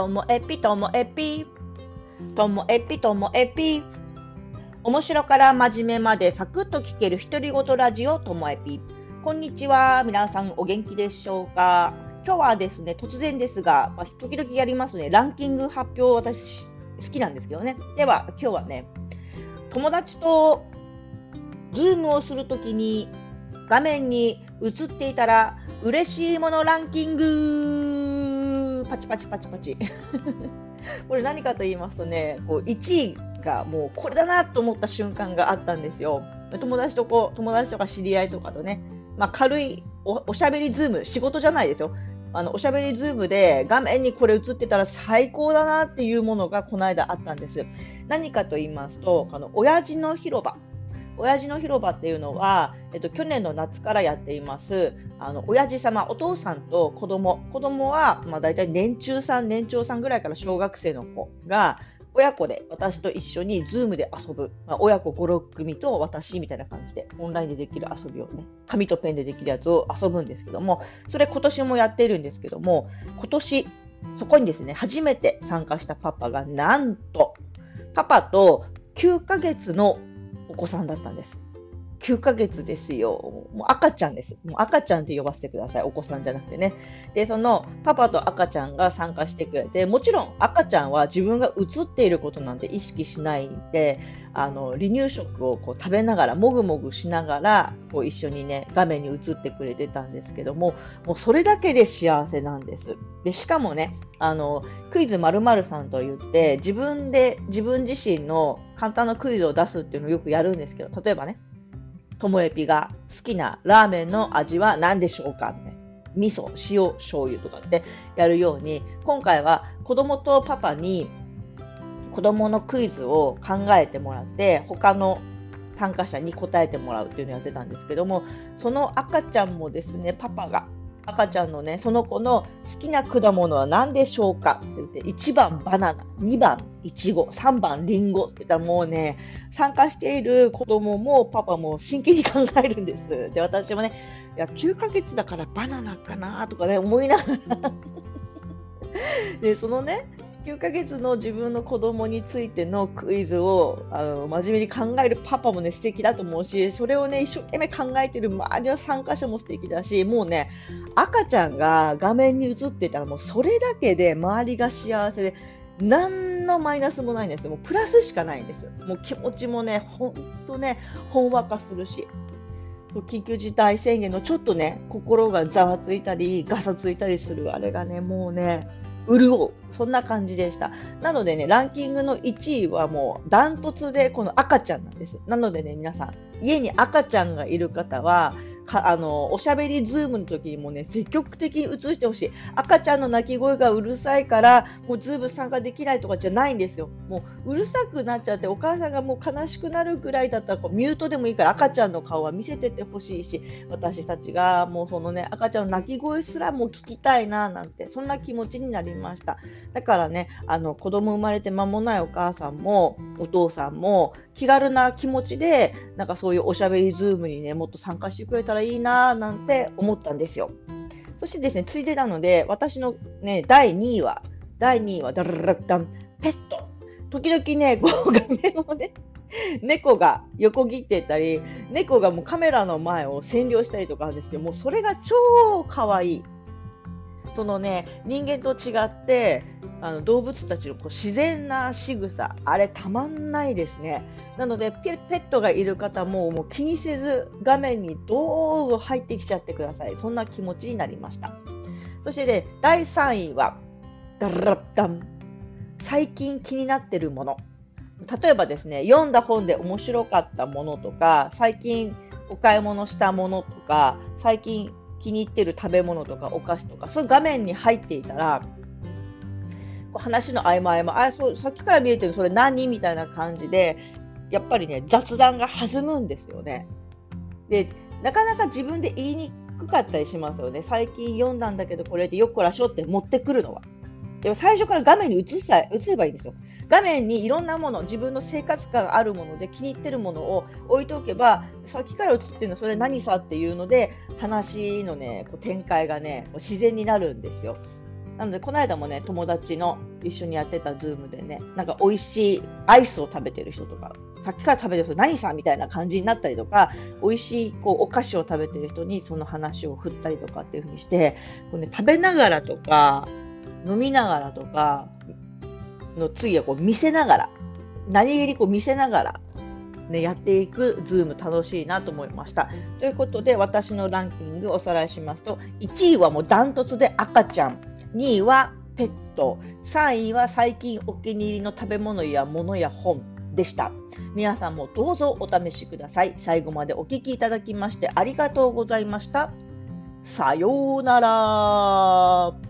ともえぴともえぴ。ともえぴともえぴ。面白から真面目までサクッと聞ける独り言ラジオともえぴ。こんにちは。皆さんお元気でしょうか。今日はですね突然ですが、まあ、時々やりますね。ランキング発表私好きなんですけどね。では今日はね友達とズームをするときに画面に映っていたら嬉しいものランキング。パチパチパチパチ。これ何かと言いますとねこう1位がもうこれだなと思った瞬間があったんですよ。友達とこう友達とか知り合いとかとね、まあ、軽いおおしゃべりズーム仕事じゃないですよ。あのおしゃべりズームで画面にこれ映ってたら最高だなっていうものがこの間あったんです。何かと言いますとあの親父の広場。親父の広場っていうのは、えっと、去年の夏からやっています。あの親父様お父さんと子供。子供はまあ大体年中さん年長さんぐらいから小学生の子が親子で私と一緒に Zoom で遊ぶ、まあ、親子5、6組と私みたいな感じでオンラインでできる遊びをね紙とペンでできるやつを遊ぶんですけどもそれ今年もやっているんですけども今年そこにですね初めて参加したパパがなんとパパと9ヶ月のお子さんだったんです。9ヶ月ですよ。もう赤ちゃんです。もう赤ちゃんって呼ばせてください。お子さんじゃなくてね。で、そのパパと赤ちゃんが参加してくれて、もちろん赤ちゃんは自分が映っていることなんて意識しないんで、あの離乳食をこう食べながら、もぐもぐしながら、こう一緒にね、画面に映ってくれてたんですけども、もうそれだけで幸せなんです。で、しかもね、あのクイズまるさんと言って自分で自分自身の簡単なクイズを出すっていうのをよくやるんですけど例えばねともえぴが好きなラーメンの味は何でしょうか？みたいな。味噌、塩、醤油とかってやるように、今回は子供とパパに子供のクイズを考えてもらって、他の参加者に答えてもらうっていうのをやってたんですけども、その赤ちゃんもですね、パパが赤ちゃんのね、その子の好きな果物は何でしょうかって言って、1番バナナ、2番いちご、3番リンゴって言ったらもうね、参加している子供もパパも真剣に考えるんです。で、私もね、いや、9ヶ月だからバナナかなとかね、思いながらで、そのね、9ヶ月の自分の子供についてのクイズをあの真面目に考えるパパもね素敵だと思うしそれをね一生懸命考えてる周りの参加者も素敵だしもうね赤ちゃんが画面に映ってたらもうそれだけで周りが幸せで何のマイナスもないんですよもうプラスしかないんですよもう気持ちもねほんとねほんわかするしそう緊急事態宣言のちょっとね心がざわついたりガサついたりするあれがねもうね潤う。そんな感じでした。なのでね、ランキングの1位はもうダントツでこの赤ちゃんなんです。なのでね、皆さん、家に赤ちゃんがいる方は、あのおしゃべりズームの時にもね積極的に映してほしい。赤ちゃんの泣き声がうるさいからもうズーム参加できないとかじゃないんですよ。もううるさくなっちゃってお母さんがもう悲しくなるぐらいだったらこうミュートでもいいから赤ちゃんの顔は見せてってほしいし私たちがもうそのね赤ちゃんの泣き声すらも聞きたいななんてそんな気持ちになりました。だからねあの子供生まれて間もないお母さんもお父さんも気軽な気持ちでなんかそういうおしゃべりズームにねもっと参加してくれたらいいななんて思ったんですよ。そしてですね、ついでなので、私のね、第2位は、第2位は、ダララダン、ペット。時々ね、こう画面をね、猫が横切ってたり、猫がもうカメラの前を占領したりとかあるんですけど、もうそれが超可愛い。そのね、人間と違って、あの動物たちのこう自然な仕草あれたまんないですね。なのでペットがいる方ももう気にせず画面にどうぞ入ってきちゃってください。そんな気持ちになりました。そしてね第3位はダラッダン。最近気になってるもの。例えばですね読んだ本で面白かったものとか最近お買い物したものとか最近気に入ってる食べ物とかお菓子とかそういう画面に入っていたら話の合間合間、あ、そう、さっきから見えてるそれ何みたいな感じで、やっぱりね、雑談が弾むんですよね。で、なかなか自分で言いにくかったりしますよね。最近読んだんだけど、これでよっこらしょって持ってくるのは。でも最初から画面に映さ映せばいいんですよ。画面にいろんなもの、自分の生活感あるもので気に入ってるものを置いておけば、さっきから映ってるのそれ何さっていうので、話のね、こう展開がね、自然になるんですよ。なので、この間もね、友達の一緒にやってたズームでね、なんか美味しいアイスを食べてる人とか、さっきから食べてる人何さみたいな感じになったりとか、美味しいこうお菓子を食べてる人にその話を振ったりとかっていう風にして、こうね、食べながらとか、飲みながらとか、の次はこう見せながら、何気にこう見せながら、ね、やっていくズーム楽しいなと思いました。ということで、私のランキングおさらいしますと、1位はもうダントツで赤ちゃん、2位はペット、3位は最近お気に入りの食べ物や物や本でした。皆さんもどうぞお試しください。最後までお聴きいただきましてありがとうございました。さようなら。